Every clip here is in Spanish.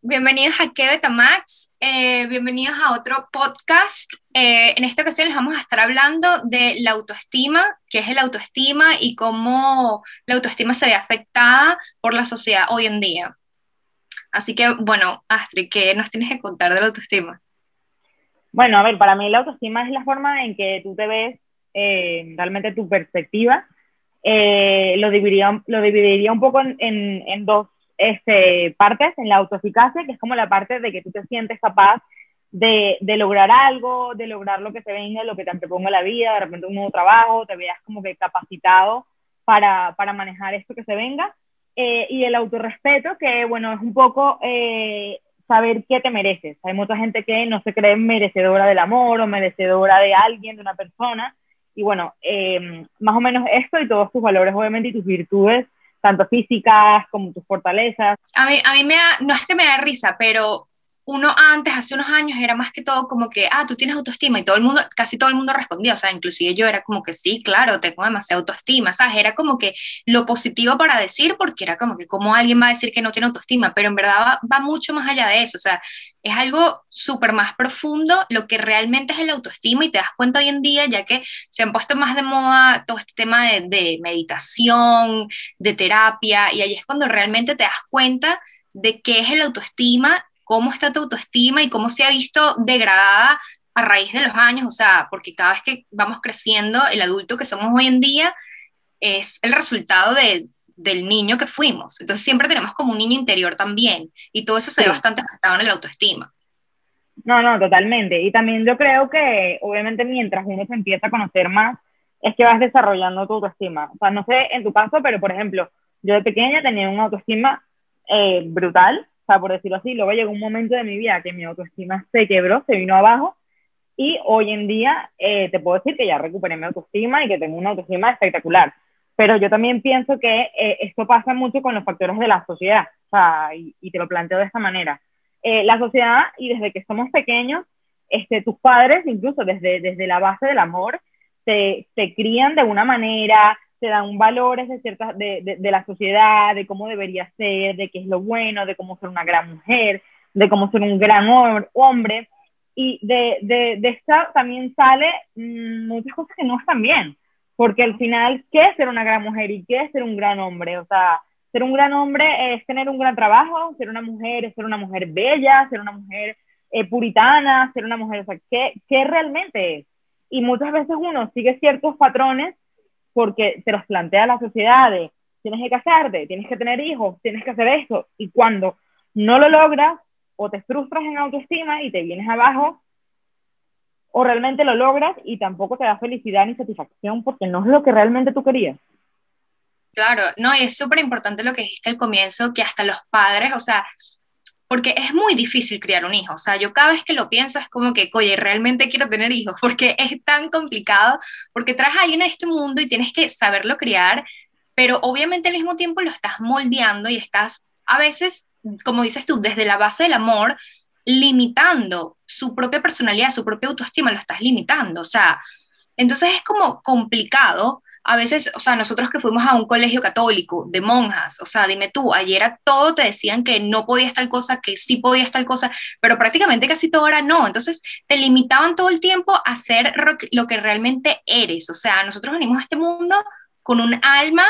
Bienvenidos a Que Max, eh, bienvenidos a otro podcast. Eh, en esta ocasión les vamos a estar hablando de la autoestima, qué es el autoestima y cómo la autoestima se ve afectada por la sociedad hoy en día. Así que, bueno, Astrid, ¿qué nos tienes que contar de la autoestima? Bueno, a ver, para mí la autoestima es la forma en que tú te ves, eh, realmente tu perspectiva. lo, dividiría, lo dividiría un poco en, en dos este, partes en la autoeficacia, que es como la parte de que tú te sientes capaz de, de, lograr algo, de lograr lo que te venga, lo que te proponga la vida, de repente un nuevo trabajo, te veas como que capacitado para, para manejar esto que se venga. Eh, y el autorrespeto, que bueno, es un poco eh, saber qué te mereces. Hay mucha gente que no se cree merecedora del amor o merecedora de alguien, de una persona. Y bueno, eh, más o menos esto y todos tus valores, obviamente, y tus virtudes tanto físicas como tus fortalezas. A mí, a mí me da, no es que me da risa, pero uno antes, hace unos años, era más que todo como que, ah, tú tienes autoestima y todo el mundo, casi todo el mundo respondía, o sea, inclusive yo era como que sí, claro, tengo demasiada autoestima, ¿sabes? Era como que lo positivo para decir, porque era como que, ¿cómo alguien va a decir que no tiene autoestima? Pero en verdad va, mucho más allá de eso, o sea, es algo súper más profundo lo que realmente es el autoestima y te das cuenta hoy en día, ya que se han puesto más de moda todo este tema de, de meditación, de terapia, y ahí es cuando realmente te das cuenta de qué es el autoestima cómo está tu autoestima y cómo se ha visto degradada a raíz de los años, o sea, porque cada vez que vamos creciendo, el adulto que somos hoy en día es el resultado de, del niño que fuimos. Entonces siempre tenemos como un niño interior también, y todo eso se ve bastante afectado en el autoestima. No, no, totalmente. Y también yo creo que, obviamente, mientras uno se empieza a conocer más, es que vas desarrollando tu autoestima. O sea, no sé en tu caso, pero por ejemplo, yo de pequeña tenía una autoestima eh, brutal, o sea, por decirlo así, luego llegó un momento de mi vida que mi autoestima se quebró, se vino abajo, y hoy en día eh, te puedo decir que ya recuperé mi autoestima y que tengo una autoestima espectacular. Pero yo también pienso que eh, esto pasa mucho con los factores de la sociedad, o sea, y, te lo planteo de esta manera. Eh, la sociedad, y desde que somos pequeños, este, tus padres, incluso desde, desde la base del amor, te, te crían de una manera, te dan valores de, ciertas, de, de, la sociedad, de cómo debería ser, de qué es lo bueno, de cómo ser una gran mujer, de cómo ser un gran hombre. Y de, de, de esta también sale mm, muchas cosas que no están bien, porque al final, ¿qué es ser una gran mujer y qué es ser un gran hombre? O sea, ser un gran hombre es tener un gran trabajo, ser una mujer es ser una mujer bella, ser una mujer eh, puritana, ser una mujer, o sea, ¿qué, ¿qué realmente es? Y muchas veces uno sigue ciertos patrones porque te los plantea la sociedad tienes que casarte, tienes que tener hijos, tienes que hacer esto, y cuando no lo logras, o te frustras en autoestima y te vienes abajo, o realmente lo logras y tampoco te da felicidad ni satisfacción porque no es lo que realmente tú querías. Claro, no, y es súper importante lo que dijiste al comienzo, que hasta los padres, o sea, porque es muy difícil criar un hijo. O sea, yo cada vez que lo pienso es como que, oye, realmente quiero tener hijos, porque es tan complicado, porque traes a alguien a este mundo y tienes que saberlo criar, pero obviamente al mismo tiempo lo estás moldeando y estás a veces, como dices tú, desde la base del amor, limitando su propia personalidad, su propia autoestima, lo estás limitando. O sea, entonces es como complicado a veces, o sea, nosotros que fuimos a un colegio católico de monjas, o sea, dime tú, ayer a todo te decían que no podías tal cosa, que sí podías tal cosa, pero prácticamente casi todo era no. Entonces te limitaban todo el tiempo a ser lo que realmente eres. O sea, nosotros venimos a este mundo con un alma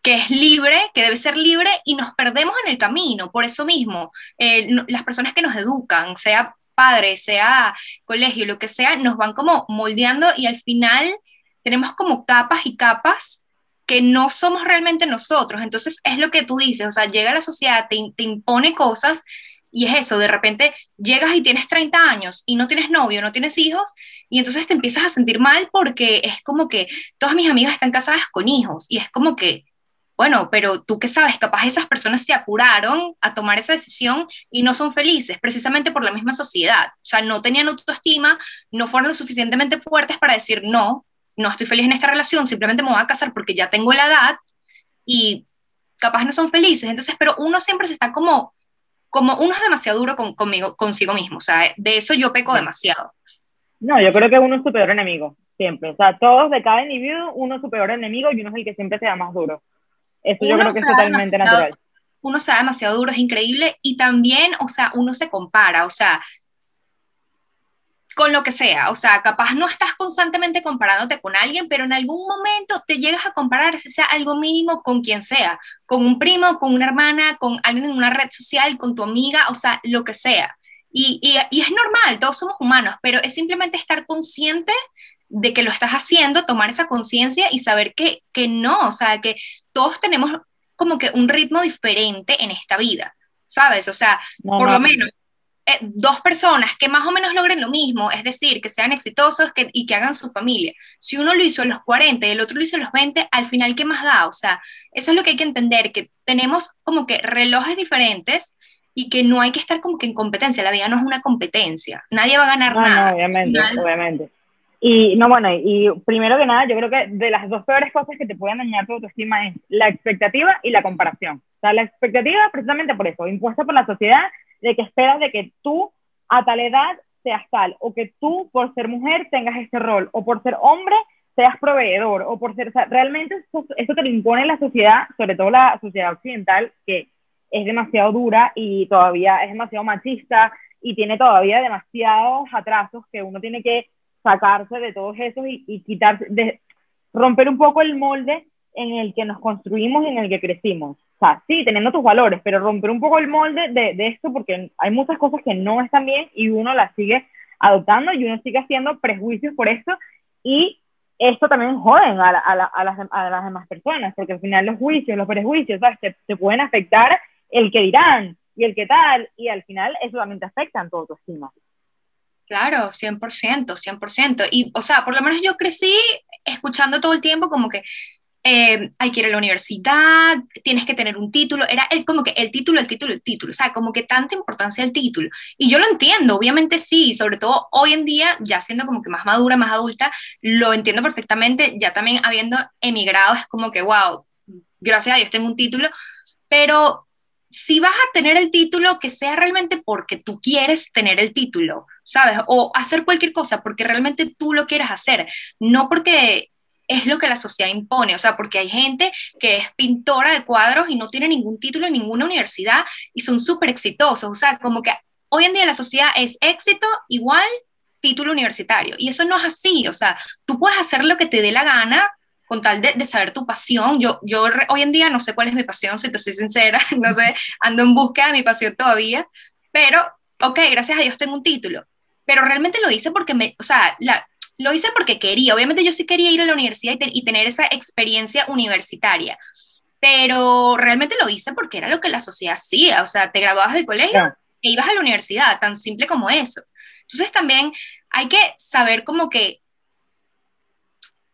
que es libre, que debe ser libre, y nos perdemos en el camino. Por eso mismo, eh, las personas que nos educan, sea padre, sea colegio, lo que sea, nos van como moldeando y al final tenemos como capas y capas que no somos realmente nosotros. Entonces es lo que tú dices, o sea, llega la sociedad, te, te, impone cosas y es eso, de repente llegas y tienes 30 años y no tienes novio, no tienes hijos y entonces te empiezas a sentir mal porque es como que todas mis amigas están casadas con hijos y es como que, bueno, pero tú qué sabes, capaz esas personas se apuraron a tomar esa decisión y no son felices, precisamente por la misma sociedad. O sea, no tenían autoestima, no fueron lo suficientemente fuertes para decir no, no estoy feliz en esta relación, simplemente me voy a casar porque ya tengo la edad y capaz no son felices. Entonces, pero uno siempre se está como, como uno es demasiado duro con, conmigo, consigo mismo, o sea, de eso yo peco demasiado. No, yo creo que uno es su peor enemigo, siempre. O sea, todos de cada individuo, uno es su peor enemigo y uno es el que siempre se da más duro. Eso yo creo que es totalmente natural. uno se da demasiado duro, es increíble, y también, o sea, uno se compara, o sea, con lo que sea, o sea, capaz no estás constantemente comparándote con alguien, pero en algún momento te llegas a comparar, si sea algo mínimo, con quien sea, con un primo, con una hermana, con alguien en una red social, con tu amiga, o sea, lo que sea. Y, y, es normal, todos somos humanos, pero es simplemente estar consciente de que lo estás haciendo, tomar esa conciencia y saber que, que no, o sea, que todos tenemos como que un ritmo diferente en esta vida, ¿sabes? O sea, por lo menos eh, dos personas que más o menos logren lo mismo, es decir, que sean exitosos y que hagan su familia. Si uno lo hizo a los 40 y el otro lo hizo a los 20, al final, ¿qué más da? O sea, eso es lo que hay que entender, que tenemos como que relojes diferentes y que no hay que estar como que en competencia. La vida no es una competencia. Nadie va a ganar nada. No, obviamente, obviamente. Y no, bueno, y primero que nada, yo creo que de las dos peores cosas que te pueden dañar tu autoestima es la expectativa y la comparación. O sea, la expectativa precisamente por eso, impuesta por la sociedad de que esperas de que tú a tal edad seas tal, o que tú por ser mujer tengas ese rol, o por ser hombre seas proveedor, o por ser, realmente eso, eso te lo impone la sociedad, sobre todo la sociedad occidental, que es demasiado dura y todavía es demasiado machista y tiene todavía demasiados atrasos que uno tiene que sacarse de todos esos y, y quitarse, de, romper un poco el molde en el que nos construimos y en el que crecimos. O sea, sí, teniendo tus valores, pero romper un poco el molde de, esto porque hay muchas cosas que no están bien y uno las sigue adoptando y uno sigue haciendo prejuicios por esto y esto también joden a, a, a, las, a las demás personas, porque al final los juicios, los prejuicios, ¿sabes? Te, te, pueden afectar el que dirán y el que tal, y al final eso también te afecta en todo tu estima. Claro, 100%, 100%. Y, o sea, por lo menos yo crecí escuchando todo el tiempo como que eh, hay que ir a la universidad, tienes que tener un título, era el, como que el título, el título, el título, o sea, como que tanta importancia el título. Y yo lo entiendo, obviamente sí, sobre todo hoy en día, ya siendo como que más madura, más adulta, lo entiendo perfectamente, ya también habiendo emigrado, es como que, wow, gracias a Dios tengo un título, pero si vas a tener el título, que sea realmente porque tú quieres tener el título, ¿sabes? O hacer cualquier cosa porque realmente tú lo quieres hacer, no porque es lo que la sociedad impone, o sea, porque hay gente que es pintora de cuadros y no tiene ningún título en ninguna universidad y son súper exitosos, o sea, como que hoy en día la sociedad es éxito igual título universitario y eso no es así, o sea, tú puedes hacer lo que te dé la gana con tal de, de, saber tu pasión. Yo, yo hoy en día no sé cuál es mi pasión, si te soy sincera, no sé, ando en busca de mi pasión todavía, pero, ok, gracias a Dios tengo un título, pero realmente lo hice porque me, o sea, la, lo hice porque quería, obviamente yo sí quería ir a la universidad y, y tener esa experiencia universitaria, pero realmente lo hice porque era lo que la sociedad hacía, o sea, te graduabas del colegio e ibas a la universidad, tan simple como eso. Entonces también hay que saber como que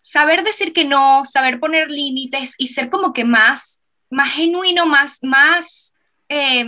saber decir que no, saber poner límites y ser como que más, más genuino, más, más, eh,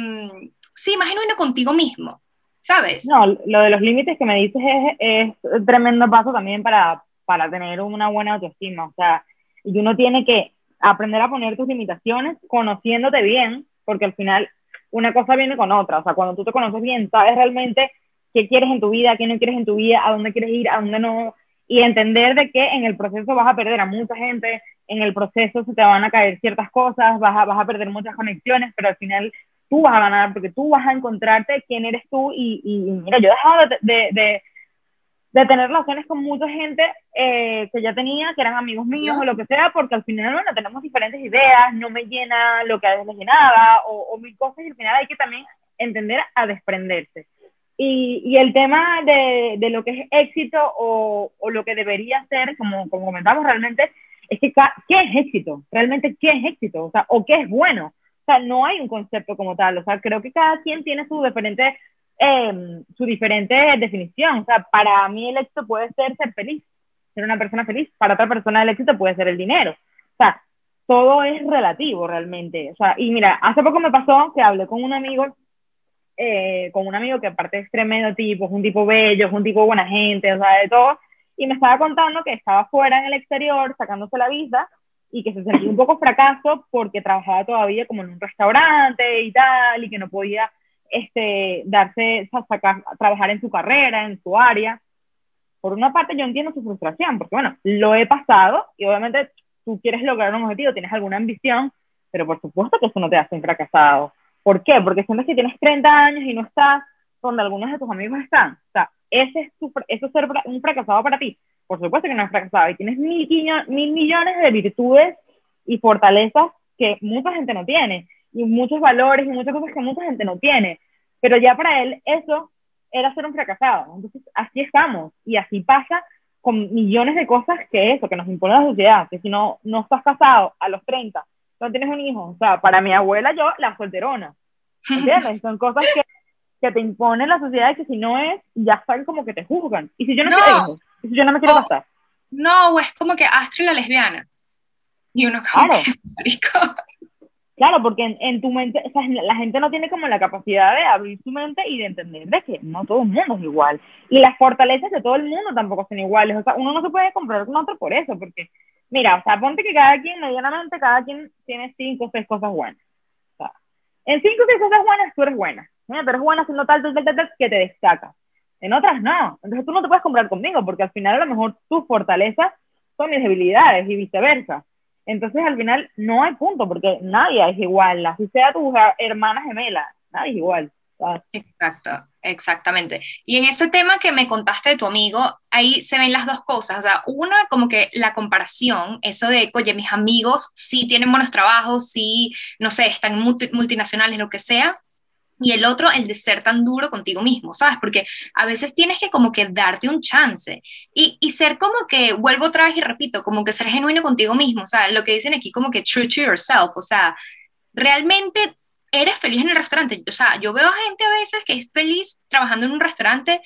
sí, más genuino contigo mismo, ¿sabes? No, lo de los límites que me dices es, un tremendo paso también para, para tener una buena autoestima, o sea, y uno tiene que aprender a poner tus limitaciones conociéndote bien, porque al final una cosa viene con otra, o sea, cuando tú te conoces bien, sabes realmente qué quieres en tu vida, qué no quieres en tu vida, a dónde quieres ir, a dónde no, y entender de que en el proceso vas a perder a mucha gente, en el proceso se te van a caer ciertas cosas, vas a, vas a perder muchas conexiones, pero al final tú vas a ganar porque tú vas a encontrarte quién eres tú y, y mira, yo he dejado de, de, de, de tener relaciones con mucha gente eh, que ya tenía, que eran amigos míos o lo que sea, porque al final, bueno, tenemos diferentes ideas, no me llena lo que a veces me llenaba o, o mil cosas y al final hay que también entender a desprenderse. Y, y, el tema de, de, lo que es éxito o, o, lo que debería ser, como, como comentamos realmente, es que ¿qué es éxito? Realmente, ¿qué es éxito? O sea, o qué es bueno. No hay un concepto como tal. O sea, creo que cada quien tiene su diferente, eh, su diferente definición. O sea, para mí el éxito puede ser ser feliz, ser una persona feliz. Para otra persona el éxito puede ser el dinero. O sea, todo es relativo realmente. O sea, y mira, hace poco me pasó que hablé con un amigo eh, con un amigo que aparte es tremendo tipo, es un tipo bello, es un tipo buena gente, o sea, de todo, y me estaba contando que estaba fuera en el exterior sacándose la visa y que se sentía un poco fracaso porque trabajaba todavía como en un restaurante y tal, y que no podía este, darse, sacar, trabajar en su carrera, en su área. Por una parte yo entiendo su frustración, porque bueno, lo he pasado y obviamente tú quieres lograr un objetivo, tienes alguna ambición, pero por supuesto que eso no te hace un fracasado. ¿Por qué? Porque sientes que tienes 30 años y no estás donde algunos de tus amigos están. O sea, ese es tu, eso es ser un fracasado para ti. Por supuesto que no es fracasado y tienes mil, mil millones de virtudes y fortalezas que mucha gente no tiene y muchos valores y muchas cosas que mucha gente no tiene. Pero ya para él eso era ser un fracasado. Entonces, así estamos y así pasa con millones de cosas que eso, que nos impone la sociedad, que si no, no estás casado a los 30, no tienes un hijo, o sea, para mi abuela yo, la solterona, ¿entiendes? Son cosas que, que te impone la sociedad y que si no es, ya están como que te juzgan. Y si yo no, quiero hijos, yo no me quiero casar. No, o es como que Astrid la lesbiana. Y uno como claro. Claro, porque en, tu mente, o sea, la gente no tiene como la capacidad de abrir su mente y de entender de que no todo el mundo es igual. Y las fortalezas de todo el mundo tampoco son iguales. O sea, uno no se puede comprar con otro por eso, porque, mira, o sea, ponte que cada quien, medianamente, cada quien tiene cinco o seis cosas buenas. O sea, en cinco o seis cosas buenas tú eres buena. Mira, pero eres buena haciendo tal, tal, tal, tal, que te destaca. En otras no. Entonces tú no te puedes comprar conmigo, porque al final a lo mejor tus fortalezas son mis debilidades y viceversa. Entonces al final no hay punto, porque nadie es igual, así sea tu hermana gemela, nadie es igual. Exacto, exactamente. Y en ese tema que me contaste de tu amigo, ahí se ven las dos cosas, o sea, una como que la comparación, eso de, oye, mis amigos sí tienen buenos trabajos, sí, no sé, están multinacionales, lo que sea, y el otro, el de ser tan duro contigo mismo, ¿sabes? Porque a veces tienes que como que darte un chance y, y, ser como que, vuelvo otra vez y repito, como que ser genuino contigo mismo, o sea, lo que dicen aquí como que true to yourself, o sea, realmente eres feliz en el restaurante, o sea, yo veo a gente a veces que es feliz trabajando en un restaurante,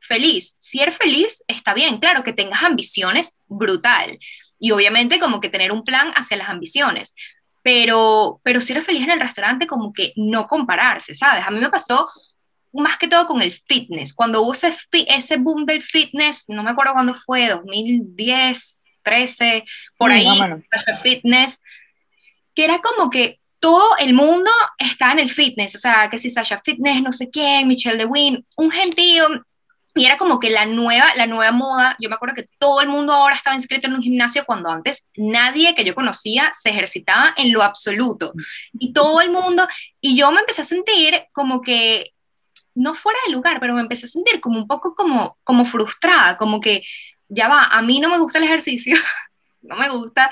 feliz, si eres feliz, está bien, claro, que tengas ambiciones, brutal, y obviamente como que tener un plan hacia las ambiciones, pero, pero si eres feliz en el restaurante, como que no compararse, ¿sabes? A mí me pasó más que todo con el fitness, cuando hubo ese, ese boom del fitness, no me acuerdo cuándo fue, 2010, 13, por ahí, Fitness, que era como que todo el mundo está en el fitness, o sea, que si Sasha Fitness, no sé quién, Michelle DeWin, un gentío, y era como que la nueva, la nueva moda, yo me acuerdo que todo el mundo ahora estaba inscrito en un gimnasio cuando antes nadie que yo conocía se ejercitaba en lo absoluto. Y todo el mundo, y yo me empecé a sentir como que, no fuera de lugar, pero me empecé a sentir como un poco como, como frustrada, como que, ya va, a mí no me gusta el ejercicio, no me gusta,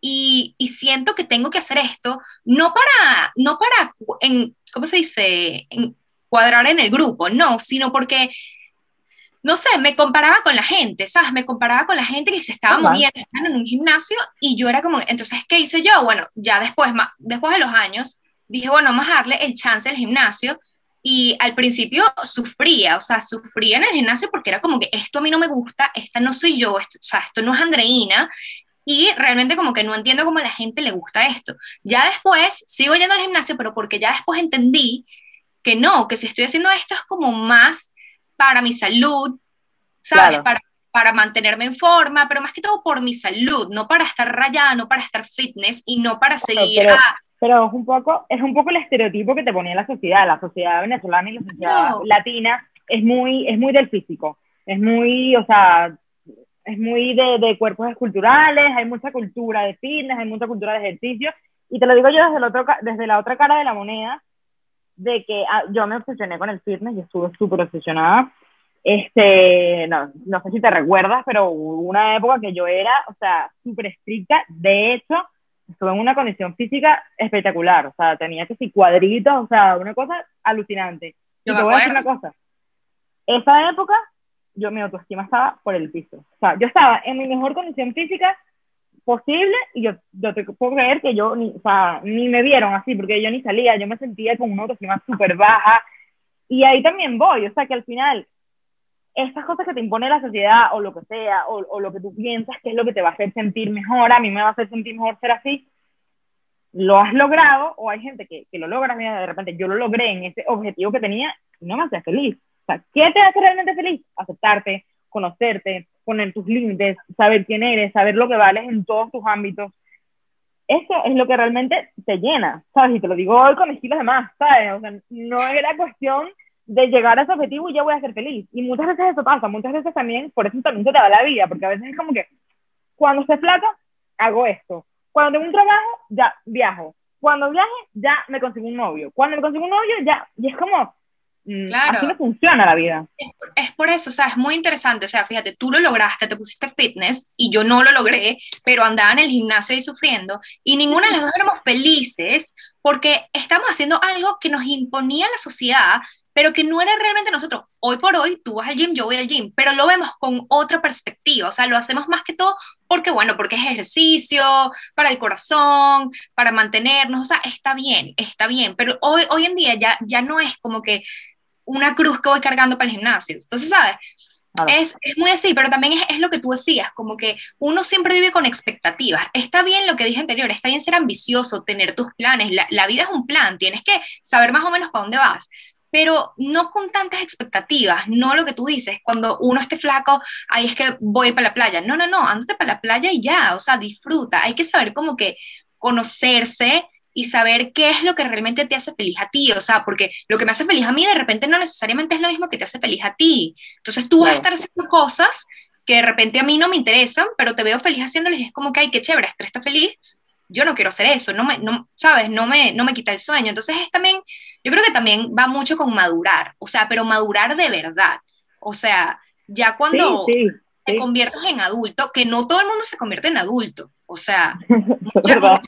y, y, siento que tengo que hacer esto, no para, no para, en, ¿cómo se dice? En, cuadrar en el grupo, no, sino porque no sé, me comparaba con la gente, ¿sabes? Me comparaba con la gente que se estaba moviendo, estaban en un gimnasio y yo era como, entonces, ¿qué hice yo? Bueno, ya después, después de los años, dije, bueno, vamos a darle el chance al gimnasio y al principio sufría, o sea, sufría en el gimnasio porque era como que esto a mí no me gusta, esta no soy yo, o sea, esto no es Andreina, y realmente como que no entiendo cómo a la gente le gusta esto. Ya después sigo yendo al gimnasio, pero porque ya después entendí que no, que si estoy haciendo esto es como más para mi salud, ¿sabes? Para, para mantenerme en forma, pero más que todo por mi salud, no para estar rayada, no para estar fitness y no para seguir pero, es un poco es un poco el estereotipo que te ponía la sociedad, la sociedad venezolana y la sociedad latina es muy es muy del físico, es muy, o sea, es muy de, de, cuerpos esculturales, hay mucha cultura de fitness, hay mucha cultura de ejercicio, y te lo digo yo desde, el otro, desde la otra cara de la moneda, de que ah, yo me obsesioné con el fitness, yo estuve súper obsesionada. Este, no, no sé si te recuerdas, pero hubo una época que yo era, o sea, súper estricta. De hecho, estuve en una condición física espectacular. O sea, tenía que si cuadritos, o sea, una cosa alucinante. Yo y te voy a decir una cosa. Esa época, yo mi autoestima estaba por el piso. O sea, yo estaba en mi mejor condición física posible y yo, yo te puedo creer que yo ni, o sea, ni me vieron así, porque yo ni salía, yo me sentía con una autoestima súper baja y ahí también voy, o sea que al final estas cosas que te impone la sociedad o lo que sea, o, o, lo que tú piensas que es lo que te va a hacer sentir mejor, a mí me va a hacer sentir mejor ser así, lo has logrado o hay gente que, que lo logra, mira, de repente yo lo logré en ese objetivo que tenía y no me hace feliz. O sea, ¿qué te hace realmente feliz? Aceptarte, conocerte, poner tus límites, saber quién eres, saber lo que vales en todos tus ámbitos. Eso es lo que realmente te llena, ¿sabes? Y te lo digo hoy con estilos de más, ¿sabes? O sea, no era cuestión de llegar a ese objetivo y ya voy a ser feliz. Y muchas veces eso pasa, muchas veces también, por eso también se te da la vida, porque a veces es como que cuando se flaca, hago esto. Cuando tengo un trabajo, ya viajo. cuando viaje, ya me consigo un novio. Cuando me consigo un novio, ya, y es como, Claro. así no funciona la vida. Es por eso, o sea, es muy interesante. O sea, fíjate, tú lo lograste, te pusiste fitness y yo no lo logré, pero andaba en el gimnasio ahí sufriendo y ninguna de las dos éramos felices porque estamos haciendo algo que nos imponía la sociedad, pero que no era realmente nosotros. Hoy por hoy, tú vas al gym, yo voy al gym, pero lo vemos con otra perspectiva. O sea, lo hacemos más que todo porque, bueno, porque es ejercicio, para el corazón, para mantenernos. O sea, está bien, está bien, pero hoy, hoy en día ya, ya no es como que una cruz que voy cargando para el gimnasio. Entonces, ¿sabes? Claro. Es, es muy así, pero también es, es lo que tú decías, como que uno siempre vive con expectativas. Está bien lo que dije anterior, está bien ser ambicioso, tener tus planes. La, la vida es un plan, tienes que saber más o menos para dónde vas, pero no con tantas expectativas, no lo que tú dices, cuando uno esté flaco, ahí es que voy para la playa. No, no, no, ándate para la playa y ya, o sea, disfruta. Hay que saber como que conocerse y saber qué es lo que realmente te hace feliz a ti, o sea, porque lo que me hace feliz a mí de repente no necesariamente es lo mismo que te hace feliz a ti. Entonces tú vas a estar haciendo cosas que de repente a mí no me interesan, pero te veo feliz haciéndoles y es como que, ay, qué chévere, Esther está feliz, yo no quiero hacer eso, no me, no, ¿sabes? No me, no me quita el sueño. Entonces es también, yo creo que también va mucho con madurar, o sea, pero madurar de verdad. O sea, ya Sí, cuando sí, te conviertes en adulto, que no todo el mundo se convierte en adulto, o sea, es mucha, verdad.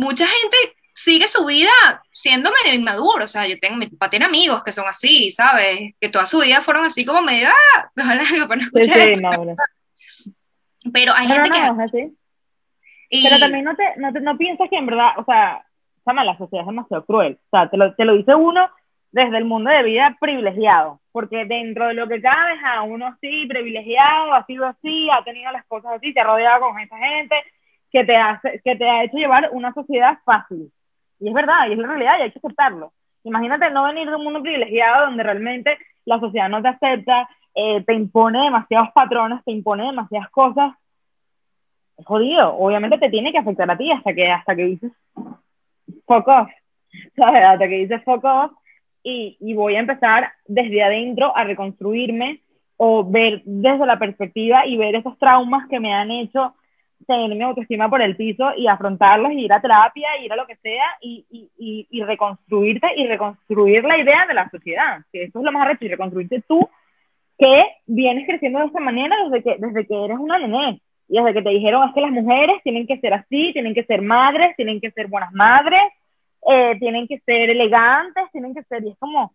Mucha- gente sigue su vida siendo medio inmaduro, o sea, yo tengo, mi papá tiene amigos que son así, ¿sabes? Que toda su vida fueron así como medio, ah, ojalá mi papá no Sí, escuche sí, maduro. pero hay No, no, gente que es no, es así. y- Pero también no, te, no, te- no piensas que en verdad, o sea, Sama, la sociedad es demasiado cruel. O sea, te lo, te lo dice uno desde el mundo de vida privilegiado, porque dentro de lo que cabe a uno sí privilegiado, ha sido así, ha tenido las cosas así, te ha rodeado con esta gente que te, hace, que te ha hecho llevar una sociedad fácil. Y es verdad, y es la realidad, y hay que aceptarlo. Imagínate no venir de un mundo privilegiado donde realmente la sociedad no te acepta, eh, te impone demasiados patrones, te impone demasiadas cosas es jodido. Obviamente te tiene que afectar a ti hasta que, hasta que dices fuck off, ¿sabes? Hasta que dices fuck off y, y voy a empezar desde adentro a reconstruirme o ver desde la perspectiva y ver esos traumas que me han hecho tener mi autoestima por el piso y afrontarlos y ir a terapia, ir a lo que sea y, y, y, y reconstruirte y reconstruir la idea de la sociedad, que eso es lo más reto, y reconstruirte tú que vienes creciendo de esta manera desde que, desde que eres una nené. Y desde que te dijeron es que las mujeres tienen que ser así, tienen que ser madres, tienen que ser buenas madres, eh, tienen que ser elegantes, tienen que ser, y es como, o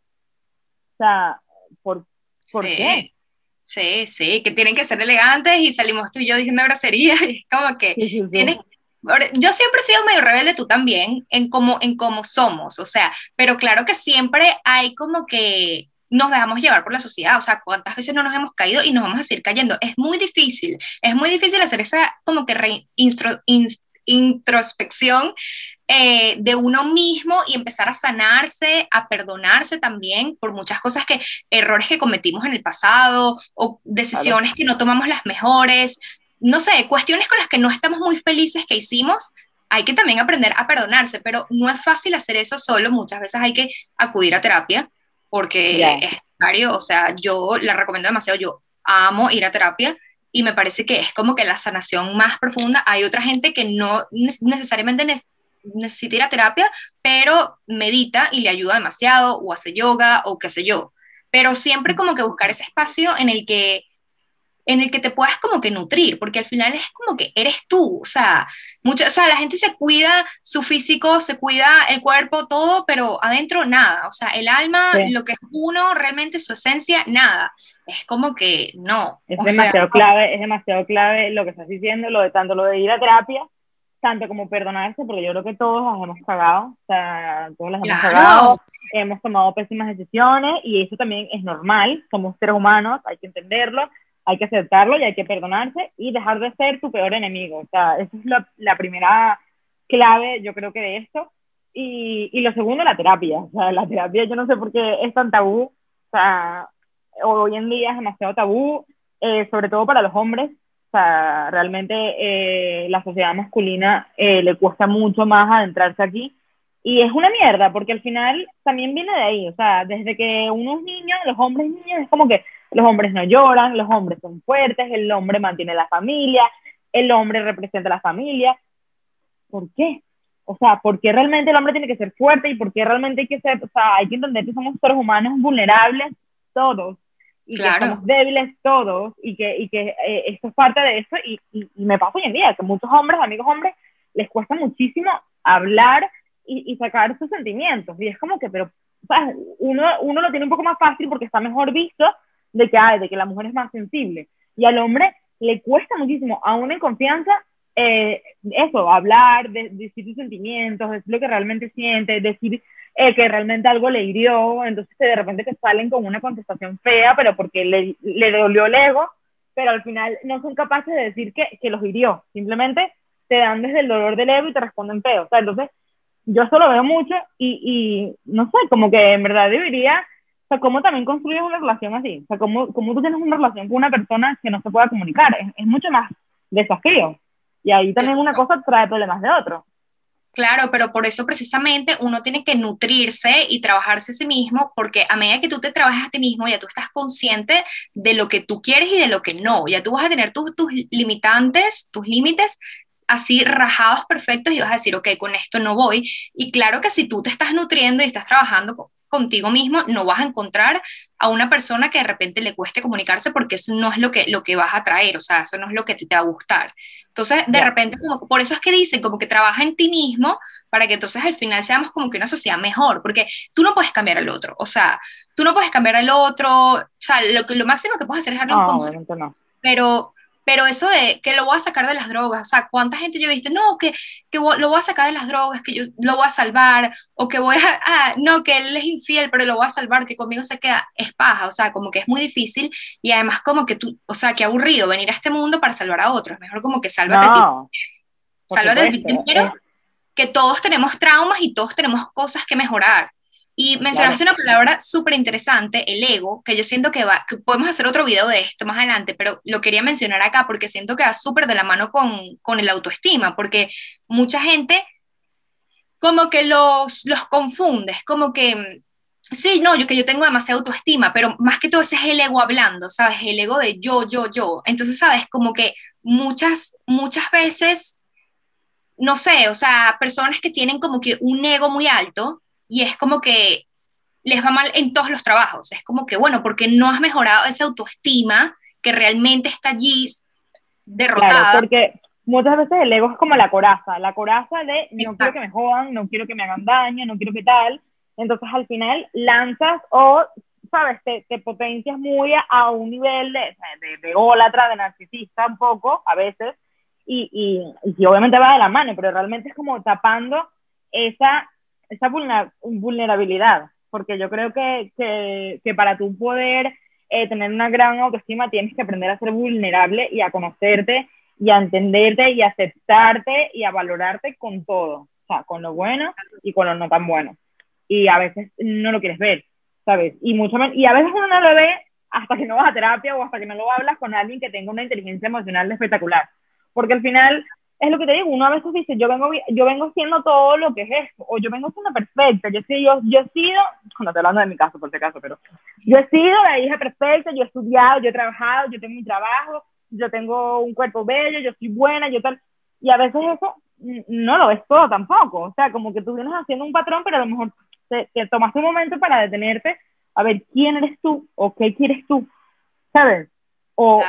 sea, ¿por, ¿por sí, qué? Sí, sí, que tienen que ser elegantes y salimos tú y yo diciendo groserías y es como que tienes Yo siempre he sido medio rebelde, tú también, en cómo, en cómo somos, o sea, pero claro que siempre hay como que nos dejamos llevar por la sociedad, o sea, cuántas veces no nos hemos caído y nos vamos a seguir cayendo. Es muy difícil, es muy difícil hacer esa como que re- instro- ins- introspección eh, de uno mismo y empezar a sanarse, a perdonarse también por muchas cosas que, errores que cometimos en el pasado o decisiones que no tomamos las mejores, no sé, cuestiones con las que no estamos muy felices que hicimos, hay que también aprender a perdonarse, pero no es fácil hacer eso solo, muchas veces hay que acudir a terapia porque Ya. es necesario, o sea, yo la recomiendo demasiado, yo amo ir a terapia y me parece que es como que la sanación más profunda. Hay otra gente que no ne- necesariamente ne- necesita terapia, pero medita y le ayuda demasiado, o hace yoga, o qué sé yo. Pero siempre como que buscar ese espacio en el que en el que te puedas como que nutrir, porque al final es como que eres tú, o sea, mucho, o sea, la gente se cuida su físico, se cuida el cuerpo, todo, pero adentro nada, o sea, el alma, Sí. lo que es uno, realmente su esencia, nada. Es como que no. Es o sea, demasiado clave, es demasiado clave lo que estás diciendo, lo de tanto lo de ir a terapia, tanto como perdonarse, porque yo creo que todos las hemos cagado, o sea, todos las hemos Claro. cagado, hemos tomado pésimas decisiones y eso también es normal, somos seres humanos, hay que entenderlo, hay que aceptarlo y hay que perdonarse y dejar de ser tu peor enemigo, o sea, esa es la, la primera clave, yo creo que de esto. Y, y lo segundo, la terapia, o sea, la terapia yo no sé por qué es tan tabú, o sea, hoy en día es demasiado tabú, eh, sobre todo para los hombres. O sea, realmente eh, la sociedad masculina eh, le cuesta mucho más adentrarse aquí. Y es una mierda, porque al final también viene de ahí. O sea, desde que uno es niño, los hombres niños, es como que los hombres no lloran, los hombres son fuertes, el hombre mantiene la familia, el hombre representa la familia. ¿Por qué? O sea, ¿por qué realmente el hombre tiene que ser fuerte y por qué realmente hay que ser, o sea, hay que entender que somos seres humanos vulnerables todos y que somos débiles todos y que, y que eh, esto es parte de eso y, y, me pasa hoy en día que muchos hombres, amigos hombres, les cuesta muchísimo hablar y, y sacar sus sentimientos y es como que, pero Uno, uno lo tiene un poco más fácil porque está mejor visto de que, ay, de que la mujer es más sensible y al hombre le cuesta muchísimo, aún en confianza, eh, eso, hablar, decir sus sentimientos, decir lo que realmente siente, decir eh, que realmente algo le hirió, entonces de repente te salen con una contestación fea, pero porque le, le dolió el ego, pero al final no son capaces de decir que, que los hirió, simplemente te dan desde el dolor del ego y te responden feo. Entonces yo eso lo veo mucho y, y no sé, como que en verdad debería, o sea, cómo también construyes una relación así, o sea, cómo, cómo tú tienes una relación con una persona que no se pueda comunicar, es, es mucho más desafío. Y ahí también una cosa trae problemas de otro. Claro, pero por eso precisamente uno tiene que nutrirse y trabajarse a sí mismo, porque a medida que tú te trabajas a ti mismo, ya tú estás consciente de lo que tú quieres y de lo que no. Ya tú vas a tener tus limitantes, tus límites así rajados perfectos y vas a decir, ok, con esto no voy. Y claro que si tú te estás nutriendo y estás trabajando contigo mismo, no vas a encontrar a una persona que de repente le cueste comunicarse porque eso no es lo que, lo que vas a traer, o sea, eso no es lo que te, te va a gustar. Entonces, de repente, como, por eso es que dicen, como que trabaja en ti mismo para que entonces al final seamos como que una sociedad mejor, porque tú no puedes cambiar al otro, o sea, tú no puedes cambiar al otro, o sea, lo, lo máximo que puedes hacer es darle un consejo, no. pero pero eso de que lo voy a sacar de las drogas, o sea, ¿cuánta gente yo he visto? No, que, que lo voy a sacar de las drogas, que yo lo voy a salvar, o que voy a, ah, no, que él es infiel, pero lo voy a salvar, que conmigo se queda, es paja, o sea, como que es muy difícil y además como que tú, o sea, qué aburrido venir a este mundo para salvar a otros, mejor como que sálvate no, ti. Sálvate ti primero, que todos tenemos traumas y todos tenemos cosas que mejorar. Y mencionaste una palabra súper interesante, el ego, que yo siento que, va, que podemos hacer otro video de esto más adelante, pero lo quería mencionar acá porque siento que va súper de la mano con, con el autoestima, porque mucha gente como que los, los confundes, como que, sí, no, yo que yo tengo demasiada autoestima, pero más que todo ese es el ego hablando, ¿sabes? El ego de yo, yo, yo. Entonces, ¿sabes? Como que muchas, muchas veces, no sé, o sea, personas que tienen como que un ego muy alto, y es como que les va mal en todos los trabajos. Es como que, bueno, porque no has mejorado esa autoestima que realmente está allí derrotada. Claro, porque muchas veces el ego es como la coraza, la coraza de no quiero que me jodan, no quiero que me hagan daño, no quiero que tal. Entonces al final lanzas o, sabes, te, te potencias muy a, un nivel de, de, de de narcisista un poco, a veces, y, y, y obviamente va de la mano, pero realmente es como tapando esa esa vulnerabilidad, porque yo creo que, que, que para tu poder eh, tener una gran autoestima tienes que aprender a ser vulnerable y a conocerte y a entenderte y a aceptarte y a valorarte con todo, o sea, con lo bueno y con lo no tan bueno. Y a veces no lo quieres ver, ¿sabes? Y, mucho y a veces uno no lo ve hasta que no vas a terapia o hasta que no lo hablas con alguien que tenga una inteligencia emocional espectacular. Porque al final es lo que te digo, uno a veces dice, yo vengo, yo vengo haciendo todo lo que es esto, o yo vengo siendo perfecta, yo, yo, yo he sido, no estoy hablando de mi caso por si acaso, pero yo he sido la hija perfecta, yo he estudiado, yo he trabajado, yo tengo mi trabajo, yo tengo un cuerpo bello, yo soy buena, yo tal, y a veces eso no lo ves todo tampoco, o sea, como que tú vienes haciendo un patrón, pero a lo mejor te, tomaste un momento para detenerte a ver quién eres tú, o qué quieres tú, ¿sabes? O,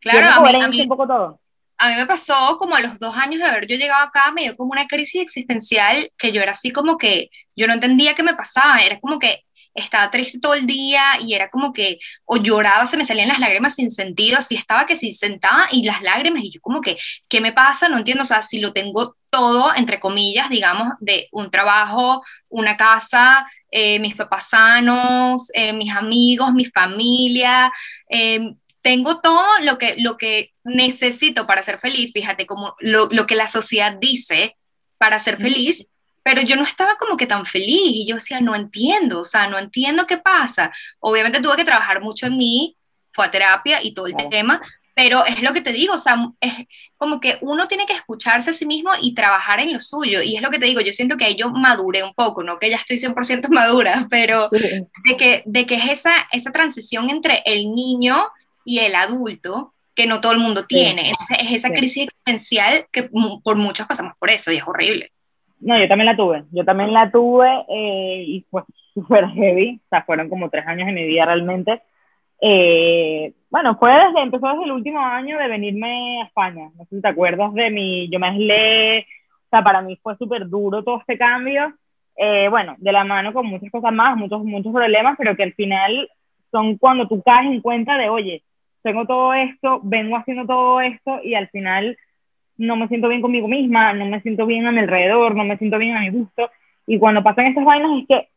claro, claro a mí, un poco todo a mí me pasó como a los dos años de haber yo llegado acá, me dio como una crisis existencial que yo era así como que yo no entendía qué me pasaba, era como que estaba triste todo el día y era como que o lloraba, se me salían las lágrimas sin sentido, así estaba que si sentaba y las lágrimas y yo como que, ¿qué me pasa? No entiendo, o sea, si lo tengo todo, entre comillas, digamos, de un trabajo, una casa, eh, mis papás sanos, eh, mis amigos, mi familia, eh, tengo todo lo que, lo que necesito para ser feliz, fíjate, como lo, lo que la sociedad dice para ser feliz, pero yo no estaba como que tan feliz y yo decía, no entiendo, o sea, no entiendo qué pasa. Obviamente tuve que trabajar mucho en mí, fue a terapia y todo el tema, pero es lo que te digo, o sea, es como que uno tiene que escucharse a sí mismo y trabajar en lo suyo, y es lo que te digo, yo siento que ahí yo maduré un poco, no que ya estoy 100% madura, pero de que, de que es esa, esa transición entre el niño y el adulto, que no todo el mundo tiene. Entonces es esa crisis existencial que por muchos pasamos por eso y es horrible. No, yo también la tuve, yo también la tuve eh, y fue súper heavy, o sea, fueron como tres años en mi vida realmente. Eh, bueno, fue desde, empezó desde el último año de venirme a España, no sé si te acuerdas de mi, yo me aislé, o sea, para mí fue súper duro todo este cambio, eh, bueno, de la mano con muchas cosas más, muchos, muchos problemas, pero que al final son cuando tú caes en cuenta de, oye, tengo todo esto, vengo haciendo todo esto y al final no me siento bien conmigo misma, no me siento bien a mi alrededor, no me siento bien a mi gusto. Y cuando pasan estas vainas es que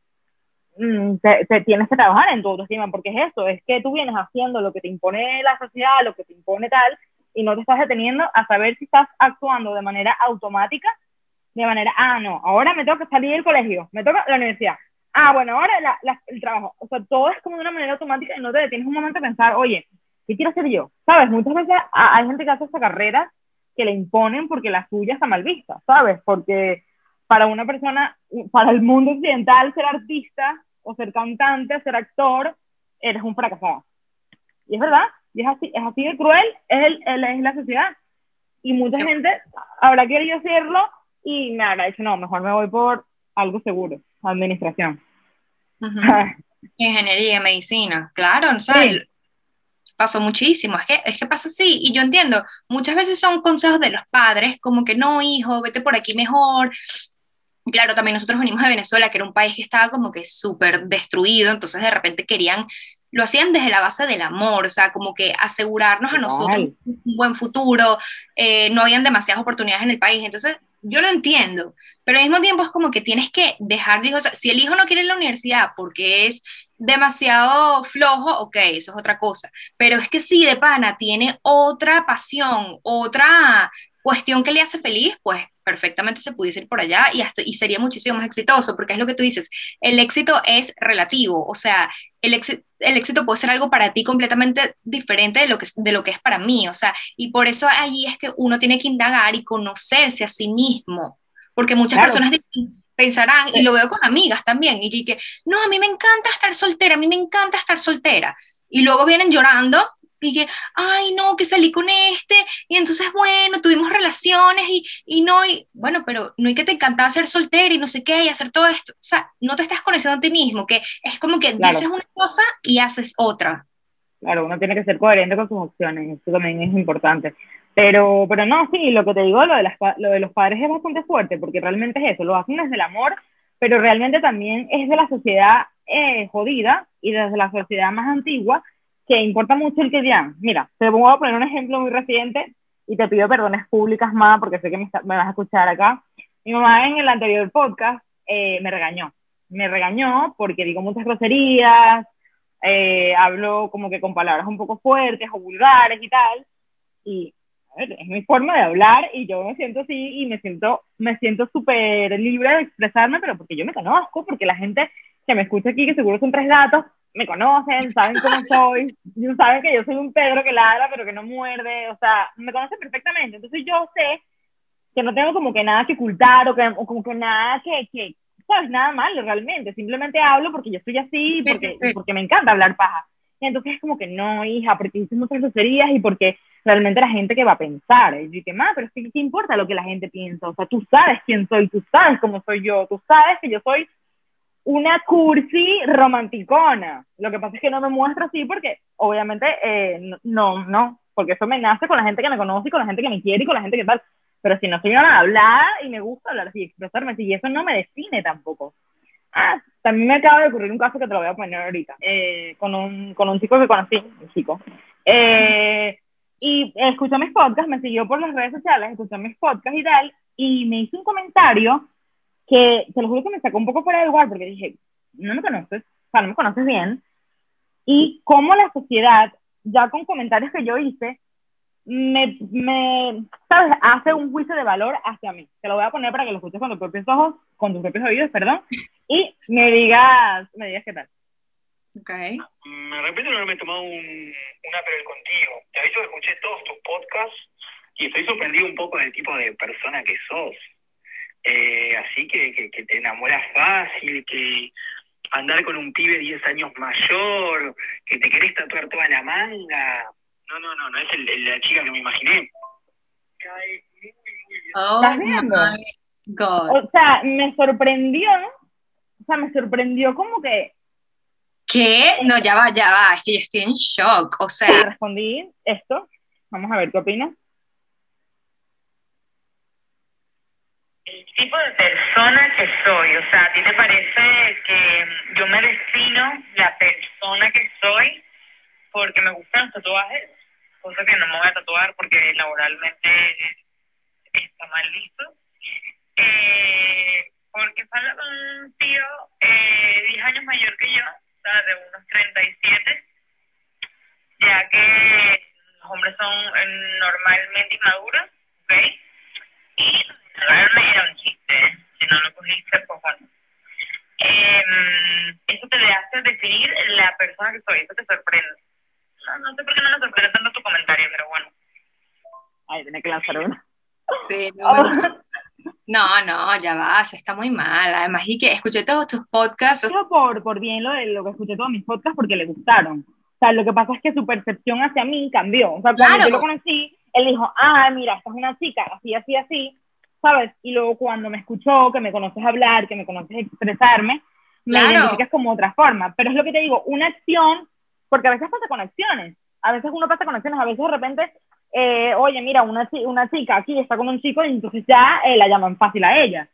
mm, te, tienes que trabajar en tu autoestima, porque es eso, es que tú vienes haciendo lo que te impone la sociedad, lo que te impone tal, y no te estás deteniendo a saber si estás actuando de manera automática, de manera, ah, no, ahora me que salir del colegio, me toca la universidad, ah, bueno, ahora el trabajo. O sea, todo es como de una manera automática y no te detienes un momento a pensar, oye, ¿qué quiero hacer yo? ¿Sabes? Muchas veces hay gente que hace esta carrera que le imponen porque la suya está mal vista, ¿sabes? Porque para una persona, para el mundo occidental, ser artista o ser cantante, ser actor, eres un fracasado. Y es verdad, y es así, es así de cruel, es, el, es la sociedad. Y mucha gente habrá querido hacerlo y me habrá dicho, no, mejor me voy por algo seguro, administración. Ingeniería, medicina, claro, o sea, pasó muchísimo, es que, es que pasa así, y yo entiendo, muchas veces son consejos de los padres, como que no, hijo, vete por aquí mejor. Claro, también nosotros venimos de Venezuela, que era un país que estaba como que súper destruido, entonces de repente querían, lo hacían desde la base del amor, o sea, como que asegurarnos a nosotros un buen futuro, eh, no habían demasiadas oportunidades en el país, entonces yo lo entiendo, pero al mismo tiempo es como que tienes que dejar, digo, si el hijo no quiere ir a la universidad porque es demasiado flojo, ok, eso es otra cosa, pero es que si de pana tiene otra pasión, otra cuestión que le hace feliz, pues perfectamente se pudiese ir por allá y, hasta, y sería muchísimo más exitoso, porque es lo que tú dices, el éxito es relativo, o sea, el éxito, el éxito puede ser algo para ti completamente diferente de lo, que, de lo que es para mí, o sea, y por eso allí es que uno tiene que indagar y conocerse a sí mismo, porque muchas personas pensarán, y lo veo con amigas también, y que, no, a mí me encanta estar soltera, a mí me encanta estar soltera, y luego vienen llorando y que, ay, no, que salí con este, y entonces, bueno, tuvimos relaciones y, y no, y bueno, pero no hay que te encantaba ser soltera y no sé qué, y hacer todo esto, o sea, no te estás conociendo a ti mismo, que es como que dices una cosa y haces otra. Claro, uno tiene que ser coherente con sus opciones, eso también es importante. Pero, pero no, sí, lo que te digo, lo de, las, lo de los padres es bastante fuerte, porque realmente es eso, lo hacen desde el amor, pero realmente también es de la sociedad eh, jodida y desde la sociedad más antigua, que importa mucho el que digan. Mira, te voy a poner un ejemplo muy reciente y te pido perdones públicas, más porque sé que me, vas a escuchar acá. Mi mamá en el anterior podcast eh, me regañó. Me regañó porque digo muchas groserías, eh, hablo como que con palabras un poco fuertes o vulgares y tal. Y es mi forma de hablar y yo me siento así y me siento me siento súper libre de expresarme, pero porque yo me conozco, porque la gente que me escucha aquí, que seguro son tres gatos, me conocen, saben cómo soy, saben que yo soy un Pedro que ladra pero que no muerde, o sea, me conocen perfectamente, entonces yo sé que no tengo como que nada que ocultar o, que, o como que nada que, que, ¿sabes? Nada malo realmente, simplemente hablo porque yo soy así, porque, porque me encanta hablar paja. Y entonces es como que no, hija, porque dices muchas groserías y porque realmente la gente que va a pensar. Y yo más, pero es que ¿qué importa lo que la gente piensa? O sea, tú sabes quién soy, tú sabes cómo soy yo, tú sabes que yo soy una cursi romanticona. Lo que pasa es que no me muestro así porque, obviamente, eh, no, no, porque eso me nace con la gente que me conoce y con la gente que me quiere y con la gente que tal. Pero si no soy una hablada y me gusta hablar así, expresarme así, y eso no me define tampoco. Ah, también me acaba de ocurrir un caso que te lo voy a poner ahorita, eh, con, un, con un chico que conocí, un chico. Eh, y escuchó mis podcasts, me siguió por las redes sociales, escuchó mis podcasts y tal, y me hizo un comentario que, te lo juro que me sacó un poco fuera de lugar, porque dije, no me conoces, o sea, no me conoces bien, y cómo la sociedad, ya con comentarios que yo hice, me, me, ¿sabes? Hace un juicio de valor hacia mí. Te lo voy a poner para que lo escuches con tus propios ojos, con tus propios oídos, perdón, y me digas, me digas qué tal. Okay. De repente no me he tomado un, un apel contigo. Te aviso que escuché todos tus podcasts y estoy sorprendido un poco del tipo de persona que sos. Eh, así que, que, que, te enamoras fácil, que andar con un pibe 10 años mayor, que te querés tatuar toda la manga. No, no, no, no es el, la chica que me imaginé. Cae muy, muy bien. Oh, my God. O sea, me sorprendió, ¿no? O sea, me sorprendió como que... ¿Qué? No, ya va, ya va, es que yo estoy en shock, o sea... Respondí esto, vamos a ver qué opinas. el tipo de persona que soy. O sea, ¿a ti te parece que yo me defino la persona que soy porque me gustan los tatuajes? Cosa que no me voy a tatuar porque laboralmente está mal listo. Eh, porque con un tío eh, 10 años mayor que yo, o sea, de unos 37, ya que los hombres son eh, normalmente inmaduros, ¿ok? Y realmente era un chiste, si no lo cogiste, pues bueno. Eh, eso te hace definir la persona que soy, eso te sorprende. No, no sé por qué no me sorprende tanto tu comentario, pero bueno. Ay, tiene que lanzar una. Sí, no, no, no, ya vas, está muy mal. Además, y que escuché todos tus podcasts. Por, por bien lo de lo que escuché todos mis podcasts porque le gustaron. O sea, lo que pasa es que su percepción hacia mí cambió. O sea, cuando yo lo conocí, él dijo, ah, mira, esta es una chica, así, así, así. ¿sabes? Y luego cuando me escuchó, que me conoces hablar, que me conoces expresarme, me identificas como otra forma. Pero es lo que te digo, una acción, porque a veces pasa con acciones, a veces uno pasa con acciones, a veces de repente, eh, oye, mira, una, una chica aquí está con un chico y entonces ya eh, la llaman fácil a ella,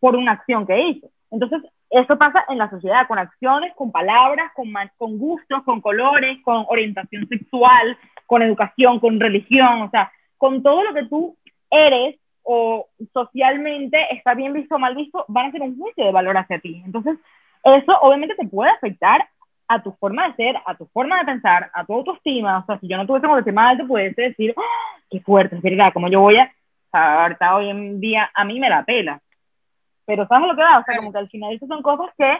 por una acción que hizo. Entonces, eso pasa en la sociedad, con acciones, con palabras, con, con gustos, con colores, con orientación sexual, con educación, con religión, o sea, con todo lo que tú eres o socialmente está bien visto o mal visto, van a hacer un juicio de valor hacia ti. Entonces, eso obviamente te puede afectar a tu forma de ser, a tu forma de pensar, a tu autoestima. O sea, si yo no tuviese autoestima alta, puedes decir, ¡Ah! qué fuerte, es verdad, como yo voy a, ahorita hoy en día a mí me la pela. Pero ¿sabes lo que da? O sea, como que al final esas son cosas que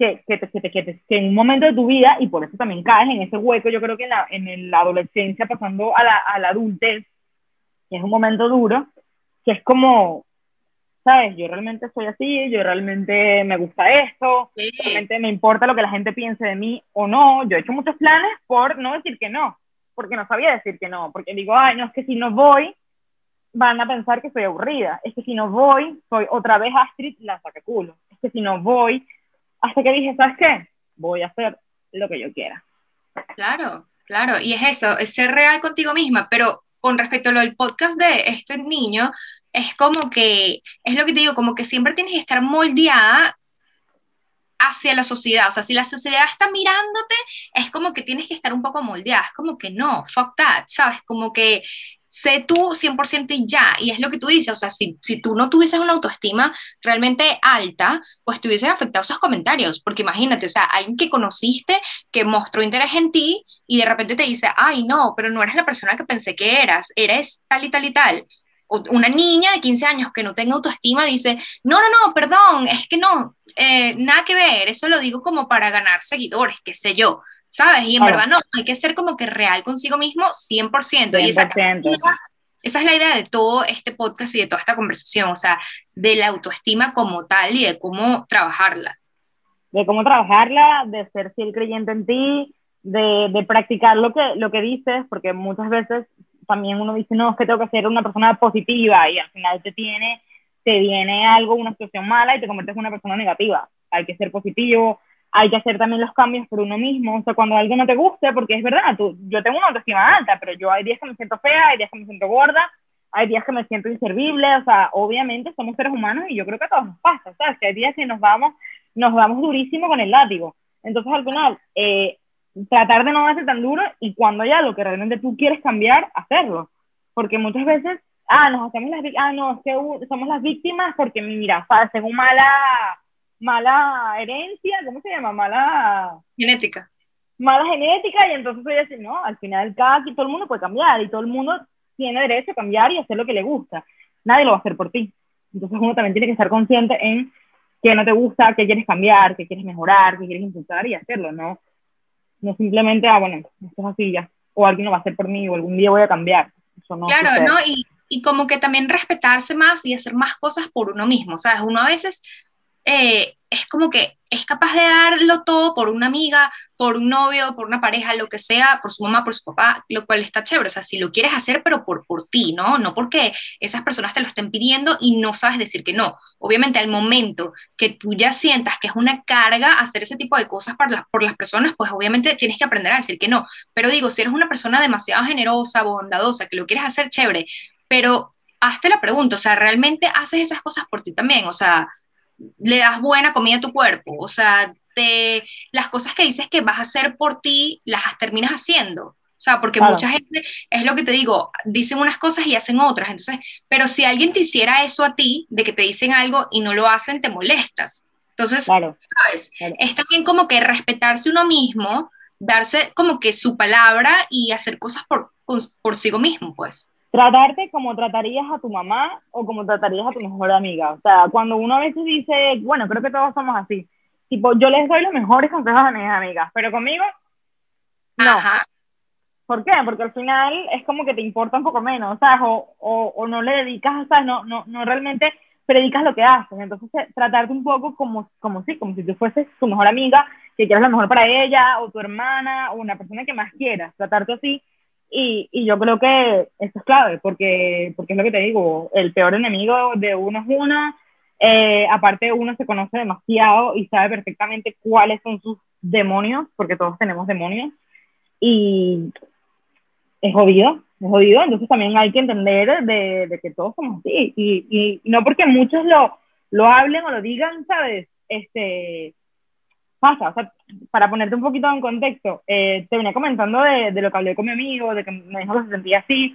que, que, que, que, en un momento de tu vida, y por eso también caes en ese hueco, yo creo que en la, en la adolescencia, pasando a la, a la adultez, que es un momento duro, que es como, ¿sabes? Yo realmente soy así, yo realmente me gusta esto, realmente me importa lo que la gente piense de mí o no. Yo he hecho muchos planes por no decir que no, porque no sabía decir que no, porque digo, ay, no, es que si no voy, van a pensar que soy aburrida. Es que si no voy, soy otra vez Astrid la saca culo. Es que si no voy, hasta que dije, ¿sabes qué? Voy a hacer lo que yo quiera. Claro, claro, y es eso, es ser real contigo misma, pero con respecto a lo del podcast de este niño, es como que, es lo que te digo, como que siempre tienes que estar moldeada hacia la sociedad. O sea, si la sociedad está mirándote, es como que tienes que estar un poco moldeada. Es como que no, fuck that, ¿sabes? Como que sé tú 100% y ya. Y es lo que tú dices, o sea, si, si tú no tuvieses una autoestima realmente alta, pues te hubieses afectado esos comentarios. Porque imagínate, o sea, alguien que conociste, que mostró interés en ti y de repente te dice, ay, no, pero no eres la persona que pensé que eras, eres tal y tal y tal. Una niña de 15 años que no tenga autoestima dice, no, no, no, perdón, es que no, eh, nada que ver, eso lo digo como para ganar seguidores, qué sé yo. ¿sabes? Y en verdad no, hay que ser como que real consigo mismo 100%. Y esa, esa es la idea de todo este podcast y de toda esta conversación, o sea, de la autoestima como tal y de cómo trabajarla. De cómo trabajarla, de ser fiel creyente en ti, de, de practicar lo que, lo que dices, porque muchas veces también uno dice, no, es que tengo que ser una persona positiva y al final te tiene, te viene algo, una situación mala y te conviertes en una persona negativa. Hay que ser positivo, hay que hacer también los cambios por uno mismo. O sea, cuando algo no te guste, porque es verdad, tú, yo tengo una autoestima alta, pero yo hay días que me siento fea, hay días que me siento gorda, hay días que me siento inservible. O sea, obviamente somos seres humanos y yo creo que a todos nos pasa, ¿sabes? Que hay días que nos vamos, nos vamos durísimo con el látigo. Entonces, al final, eh, tratar de no hacer tan duro y cuando ya lo que realmente tú quieres cambiar, hacerlo. Porque muchas veces, ah, nos hacemos las ah, no, es que somos las víctimas porque, mira, según mala mala herencia, ¿cómo se llama? Mala... Genética. Mala genética y entonces voy a decir, no, al final cada todo el mundo puede cambiar y todo el mundo tiene derecho a cambiar y hacer lo que le gusta. Nadie lo va a hacer por ti. Entonces uno también tiene que estar consciente en qué no te gusta, qué quieres cambiar, qué quieres mejorar, qué quieres impulsar y hacerlo, ¿no? No simplemente, ah, bueno, esto es así ya, o alguien lo va a hacer por mí, o algún día voy a cambiar. Eso no claro, ¿no? Y, y como que también respetarse más y hacer más cosas por uno mismo, ¿sabes? Uno a veces eh, es como que es capaz de darlo todo por una amiga, por un novio, por una pareja, lo que sea, por su mamá, por su papá, lo cual está chévere. O sea, si lo quieres hacer, pero por, por ti, ¿no? No porque esas personas te lo estén pidiendo y no sabes decir que no. Obviamente, al momento que tú ya sientas que es una carga hacer ese tipo de cosas para por las personas, pues obviamente tienes que aprender a decir que no. Pero digo, si eres una persona demasiado generosa, bondadosa, que lo quieres hacer chévere, pero hazte la pregunta, o sea, ¿realmente haces esas cosas por ti también? O sea, le das buena comida a tu cuerpo, o sea, te, las cosas que dices que vas a hacer por ti, las terminas haciendo. O sea, porque mucha gente, es lo que te digo, dicen unas cosas y hacen otras. Entonces, pero si alguien te hiciera eso a ti, de que te dicen algo y no lo hacen, te molestas. Entonces, ¿sabes? Es también como que respetarse uno mismo, darse como que su palabra y hacer cosas por, por sí mismo, pues tratarte como tratarías a tu mamá o como tratarías a tu mejor amiga. O sea, cuando uno a veces dice, bueno, creo que todos somos así. Tipo, yo les doy los mejores consejos a mis amigas, pero conmigo, no. ¿Por qué? Porque al final es como que te importa un poco menos, ¿sabes? O, o, o no le dedicas, ¿sabes? No, no, no realmente predicas lo que haces. Entonces, eh, tratarte un poco como, como sí, como si tú fueses tu mejor amiga, que quieras lo mejor para ella, o tu hermana, o una persona que más quieras. Tratarte así y, y, yo creo que eso es clave, porque, porque es lo que te digo, el peor enemigo de uno es uno, eh, aparte uno se conoce demasiado y sabe perfectamente cuáles son sus demonios, porque todos tenemos demonios, y es jodido, es jodido, entonces también hay que entender de, de que todos somos así, y, y, no porque muchos lo, lo hablen o lo digan, ¿sabes? Este, pasa, o sea, para ponerte un poquito en contexto, eh, te venía comentando de, de, lo que hablé con mi amigo, de que me dijo que se sentía así,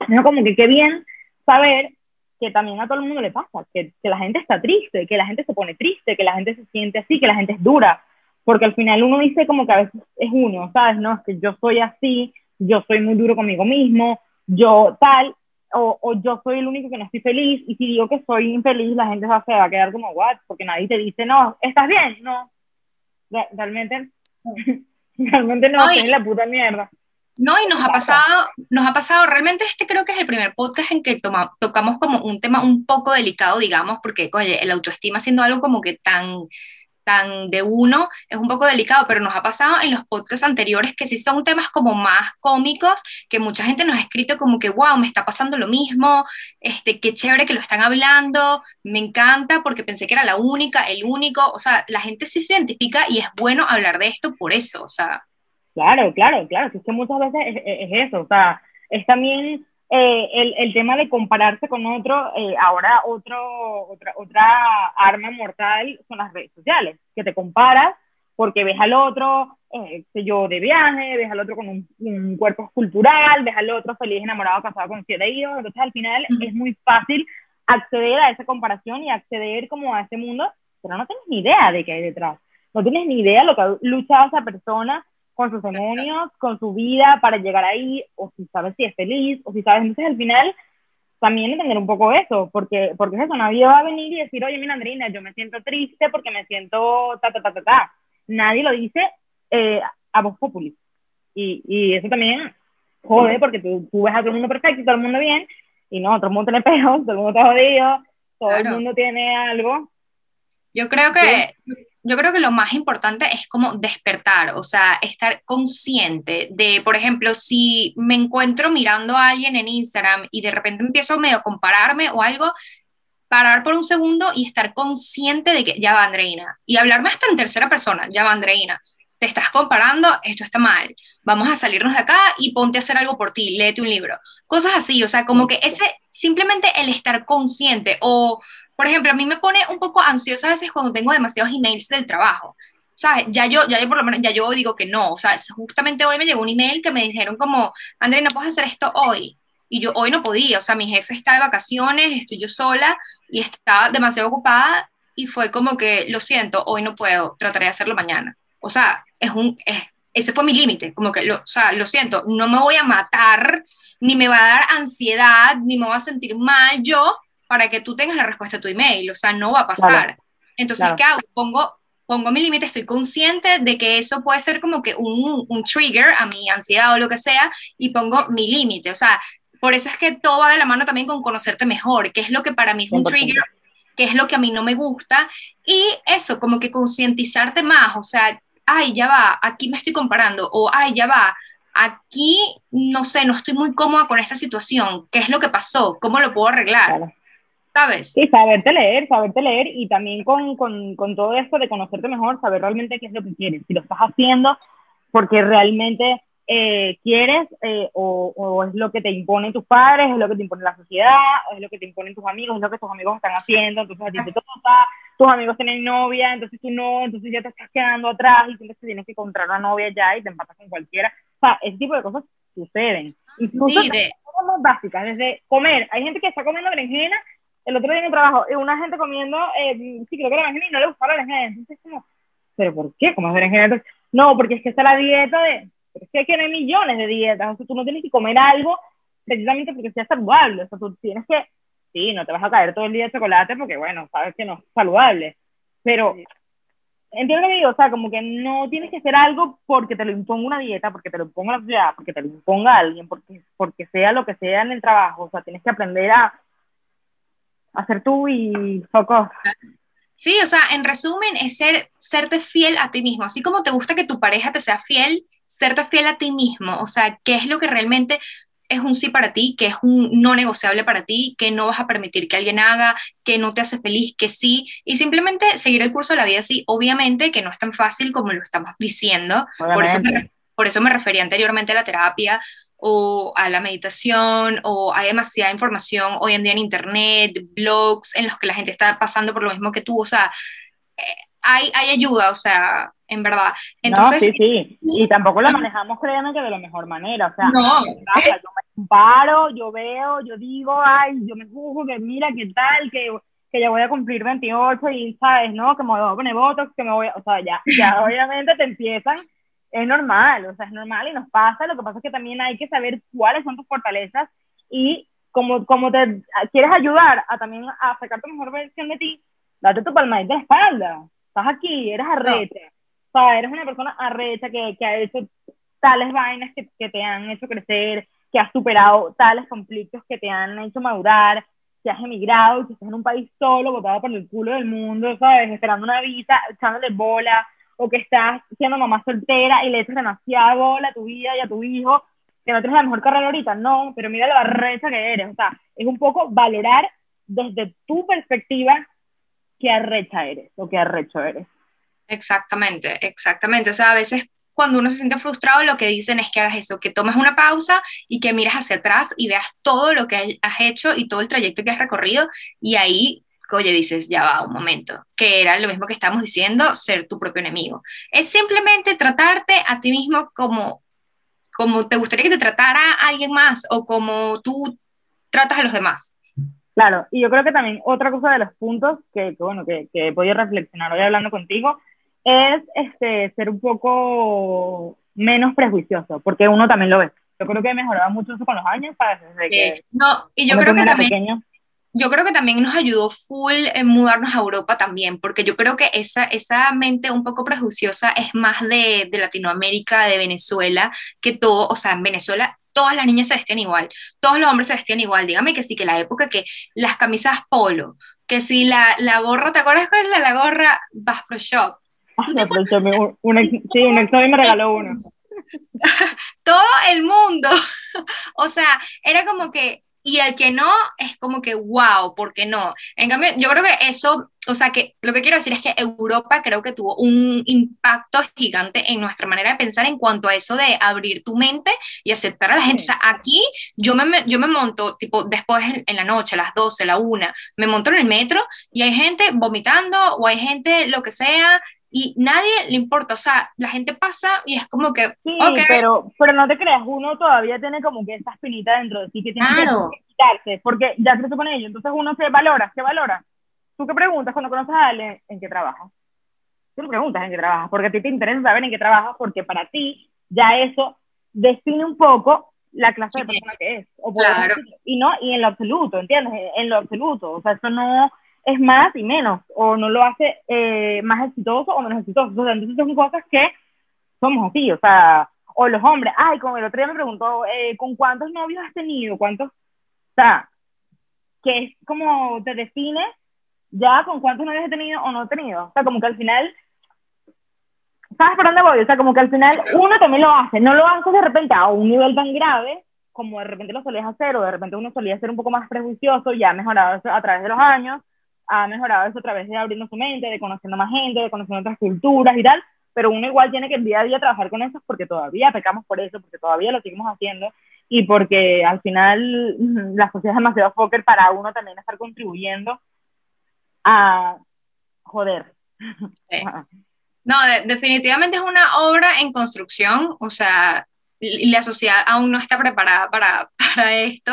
me dijo como que qué bien saber que también a todo el mundo le pasa, que, que, la gente está triste, que la gente se pone triste, que la gente se siente así, que la gente es dura, porque al final uno dice como que a veces es uno, ¿sabes? No, es que yo soy así, yo soy muy duro conmigo mismo, yo tal, o, o, yo soy el único que no estoy feliz, y si digo que soy infeliz, la gente se va a quedar como, what, porque nadie te dice, no, ¿estás bien? No, realmente, realmente no, es la puta mierda. No, y nos ha pasado, nos ha pasado, realmente este creo que es el primer podcast en que tocamos como un tema un poco delicado, digamos, porque, oye, el autoestima siendo algo como que tan, tan de uno, es un poco delicado, pero nos ha pasado en los podcasts anteriores que sí son temas como más cómicos, que mucha gente nos ha escrito como que, wow, me está pasando lo mismo, este, qué chévere que lo están hablando, me encanta porque pensé que era la única, el único, o sea, la gente sí se identifica y es bueno hablar de esto por eso, o sea. Claro, claro, claro, es que muchas veces es, es eso, o sea, es también eh, el, el, tema de compararse con otro, eh, ahora otro, otra, otra arma mortal son las redes sociales, que te comparas porque ves al otro, eh, yo, de viaje, ves al otro con un, cuerpo escultural, ves al otro feliz, enamorado, casado con siete hijos, entonces al final es muy fácil acceder a esa comparación y acceder como a ese mundo, pero no tienes ni idea de qué hay detrás, no tienes ni idea de lo que ha luchado esa persona con sus demonios, con su vida para llegar ahí, o si sabes si es feliz, o si sabes, entonces al final también entender un poco eso, porque, porque es eso, nadie va a venir y decir, oye, mira, Andrina, yo me siento triste porque me siento ta, ta, ta, ta, ta. Nadie lo dice eh, a voz popular. Y, y eso también jode, porque tú, tú ves a todo el mundo perfecto y todo el mundo bien, y no, todo el mundo tiene peos, todo el mundo está jodido, todo el mundo tiene algo. Yo creo que, yo creo que lo más importante es como despertar, o sea, estar consciente de, por ejemplo, si me encuentro mirando a alguien en Instagram y de repente empiezo medio a compararme o algo, parar por un segundo y estar consciente de que ya va Andreina. Y hablarme hasta en tercera persona, ya va Andreina, te estás comparando, esto está mal, vamos a salirnos de acá y ponte a hacer algo por ti, léete un libro, cosas así, o sea, como que ese, simplemente el estar consciente o por ejemplo, a mí me pone un poco ansiosa a veces cuando tengo demasiados emails del trabajo. ¿Sabes? Ya yo, ya yo por lo menos, ya yo digo que no. O sea, justamente hoy me llegó un email que me dijeron como, André, no puedes hacer esto hoy. Y yo hoy no podía. O sea, mi jefe está de vacaciones, estoy yo sola y estaba demasiado ocupada y fue como que, lo siento, hoy no puedo, trataré de hacerlo mañana. O sea, es un, ese fue mi límite. Como que, lo, o sea, lo siento, no me voy a matar, ni me va a dar ansiedad, ni me voy a sentir mal yo para que tú tengas la respuesta a tu email, o sea, no va a pasar. Entonces, ¿qué hago? Pongo, pongo mi límite, estoy consciente de que eso puede ser como que un, un trigger a mi ansiedad o lo que sea, y pongo mi límite, o sea, por eso es que todo va de la mano también con conocerte mejor, qué es lo que para mí es un trigger, qué es lo que a mí no me gusta, Y eso, como que concientizarte más, o sea, ay, ya va, aquí me estoy comparando, o ay, ya va, aquí, no sé, no estoy muy cómoda con esta situación, ¿qué es lo que pasó? ¿Cómo lo puedo arreglar? ¿Sabes? Sí, saberte leer, saberte leer y también con, con, con todo esto de conocerte mejor, saber realmente qué es lo que quieres, si lo estás haciendo porque realmente eh, quieres eh, o, o, es lo que te imponen tus padres, es lo que te impone la sociedad, o es lo que te imponen tus amigos, es lo que tus amigos están haciendo, entonces a ti te toca, tus amigos tienen novia, entonces tú no, entonces ya te estás quedando atrás y sientes que tienes que encontrar una novia ya y te empatas con cualquiera. O sea, ese tipo de cosas suceden. Incluso Sí, de- cosas más básicas, desde comer. Hay gente que está comiendo berenjena, el otro día en el trabajo, y una gente comiendo, eh, sí, creo que la berenjena y no le gusta la berenjena. Entonces, como, ¿pero por qué comes berenjena? Entonces, no, porque es que está la dieta de, pero es que aquí hay millones de dietas, o sea, tú no tienes que comer algo precisamente porque sea saludable, o sea, tú tienes que, sí, no te vas a caer todo el día de chocolate porque, bueno, sabes que no es saludable, pero entiendo lo que digo, o sea, como que no tienes que hacer algo porque te lo imponga una dieta, porque te lo imponga la sociedad, porque te lo imponga alguien, porque, porque sea lo que sea en el trabajo, o sea, tienes que aprender a, a ser tú y foco. Sí, o sea, en resumen, es ser, serte fiel a ti mismo. Así como te gusta que tu pareja te sea fiel, serte fiel a ti mismo. O sea, qué es lo que realmente es un sí para ti, que es un no negociable para ti, que no vas a permitir que alguien haga, que no te hace feliz, que sí, y simplemente seguir el curso de la vida así. Obviamente que no es tan fácil como lo estamos diciendo, por eso, me, por eso me refería anteriormente a la terapia o a la meditación, o hay demasiada información hoy en día en internet, blogs en los que la gente está pasando por lo mismo que tú, o sea, eh, hay, hay ayuda, o sea, en verdad. Entonces, no, sí, sí. Y tampoco lo manejamos, créanme, que de la mejor manera. O sea, No. pasa, yo me paro, yo veo, yo digo, ay, yo me juzgo, que mira, qué tal, que, que ya voy a cumplir 28 y, ¿sabes, no? Que me voy a poner botox, que me voy a... O sea, ya, ya obviamente te empiezan, es normal, o sea, es normal y nos pasa. Lo que pasa es que también hay que saber cuáles son tus fortalezas y como, como te quieres ayudar a también a sacar tu mejor versión de ti, date tu palmadita en la espalda. Estás aquí, eres arrecha. O sea, eres una persona arrecha que, que ha hecho tales vainas que, que te han hecho crecer, que has superado tales conflictos que te han hecho madurar, que has emigrado, que estás en un país solo, botado por el culo del mundo, ¿sabes? Esperando una visa, echándole bola, o que estás siendo mamá soltera y le echas demasiada bola a tu vida y a tu hijo, que no tienes la mejor carrera ahorita, no, pero mira lo arrecha que eres, o sea, es un poco valorar desde tu perspectiva qué arrecha eres o qué arrecho eres. Exactamente, exactamente. O sea, a veces cuando uno se siente frustrado, lo que dicen es que hagas eso, que tomes una pausa y que mires hacia atrás y veas todo lo que has hecho y todo el trayecto que has recorrido y ahí, oye, dices, ya va, un momento, que era lo mismo que estábamos diciendo, ser tu propio enemigo. Es simplemente tratarte a ti mismo como, como te gustaría que te tratara alguien más o como tú tratas a los demás. Claro, y yo creo que también otra cosa de los puntos que, que bueno, que, que he podido reflexionar hoy hablando contigo es este, ser un poco menos prejuicioso, porque uno también lo ve. Yo creo que he mejorado mucho eso con los años, ¿sabes? Desde que no, y yo creo que también... yo creo que también nos ayudó full en mudarnos a Europa también, porque yo creo que esa, esa mente un poco prejuiciosa es más de, de Latinoamérica, de Venezuela, que todo, o sea, en Venezuela todas las niñas se vestían igual, todos los hombres se vestían igual, dígame que sí, que la época que las camisas polo, que si la, la gorra, ¿te acuerdas cuál era la gorra Bass Pro Shop? Me aprovechó, me- un, un ex- sí, un ex me regaló uno. todo el mundo. o sea, era como que, y el que no, es como que, wow, ¿por qué no? En cambio, yo creo que eso, o sea, que lo que quiero decir es que Europa creo que tuvo un impacto gigante en nuestra manera de pensar en cuanto a eso de abrir tu mente y aceptar a la gente. O sea, aquí yo me, yo me monto, tipo, después en, en la noche, a las 12, la 1, me monto en el metro y hay gente vomitando o hay gente lo que sea. Y nadie le importa, o sea, la gente pasa y es como que, Sí, ok, pero, pero no te creas, uno todavía tiene como que esa espinita dentro de sí que tiene que- Claro. que quitarse, porque ya creció con ello, entonces uno se valora, ¿qué valora? ¿Tú qué preguntas cuando conoces a alguien en qué trabajas? Tú le preguntas en qué trabajas, porque a ti te interesa saber en qué trabajas, porque para ti ya eso define un poco la clase de persona que es. O Claro. Y no, y en lo absoluto, ¿entiendes? En lo absoluto. O sea, eso no es más y menos, o no lo hace eh, más exitoso o menos exitoso. O sea, entonces son cosas que somos así, o sea, o los hombres, ay, como el otro día me preguntó, eh, ¿con cuántos novios has tenido? ¿Cuántos? O sea, que es como te define ya con cuántos novios he tenido o no he tenido. O sea, como que al final, ¿sabes por dónde voy? O sea, como que al final uno también lo hace, no lo hace de repente a un nivel tan grave como de repente lo solías hacer o de repente uno solía ser un poco más prejuicioso, ya ha mejorado a través de los años, ha mejorado eso a través de abriendo su mente, de conociendo más gente, de conociendo otras culturas y tal, pero uno igual tiene que día a día trabajar con eso porque todavía pecamos por eso, porque todavía lo seguimos haciendo y porque al final la sociedad es demasiado póker para uno también estar contribuyendo a joder. No, definitivamente es una obra en construcción, o sea, la sociedad aún no está preparada para, para esto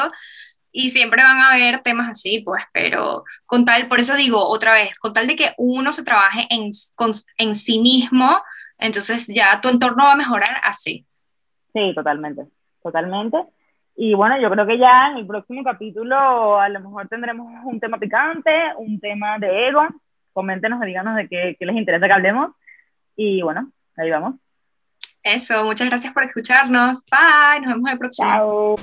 y siempre van a haber temas así, pues, pero con tal, por eso digo otra vez, con tal de que uno se trabaje en, en sí mismo, entonces ya tu entorno va a mejorar así. Sí, totalmente, totalmente. Y bueno, yo creo que ya en el próximo capítulo a lo mejor tendremos un tema picante, un tema de ego. Coméntenos díganos de qué, qué les interesa que hablemos. Y bueno, ahí vamos. Eso, muchas gracias por escucharnos. Bye, nos vemos el próximo. Chao.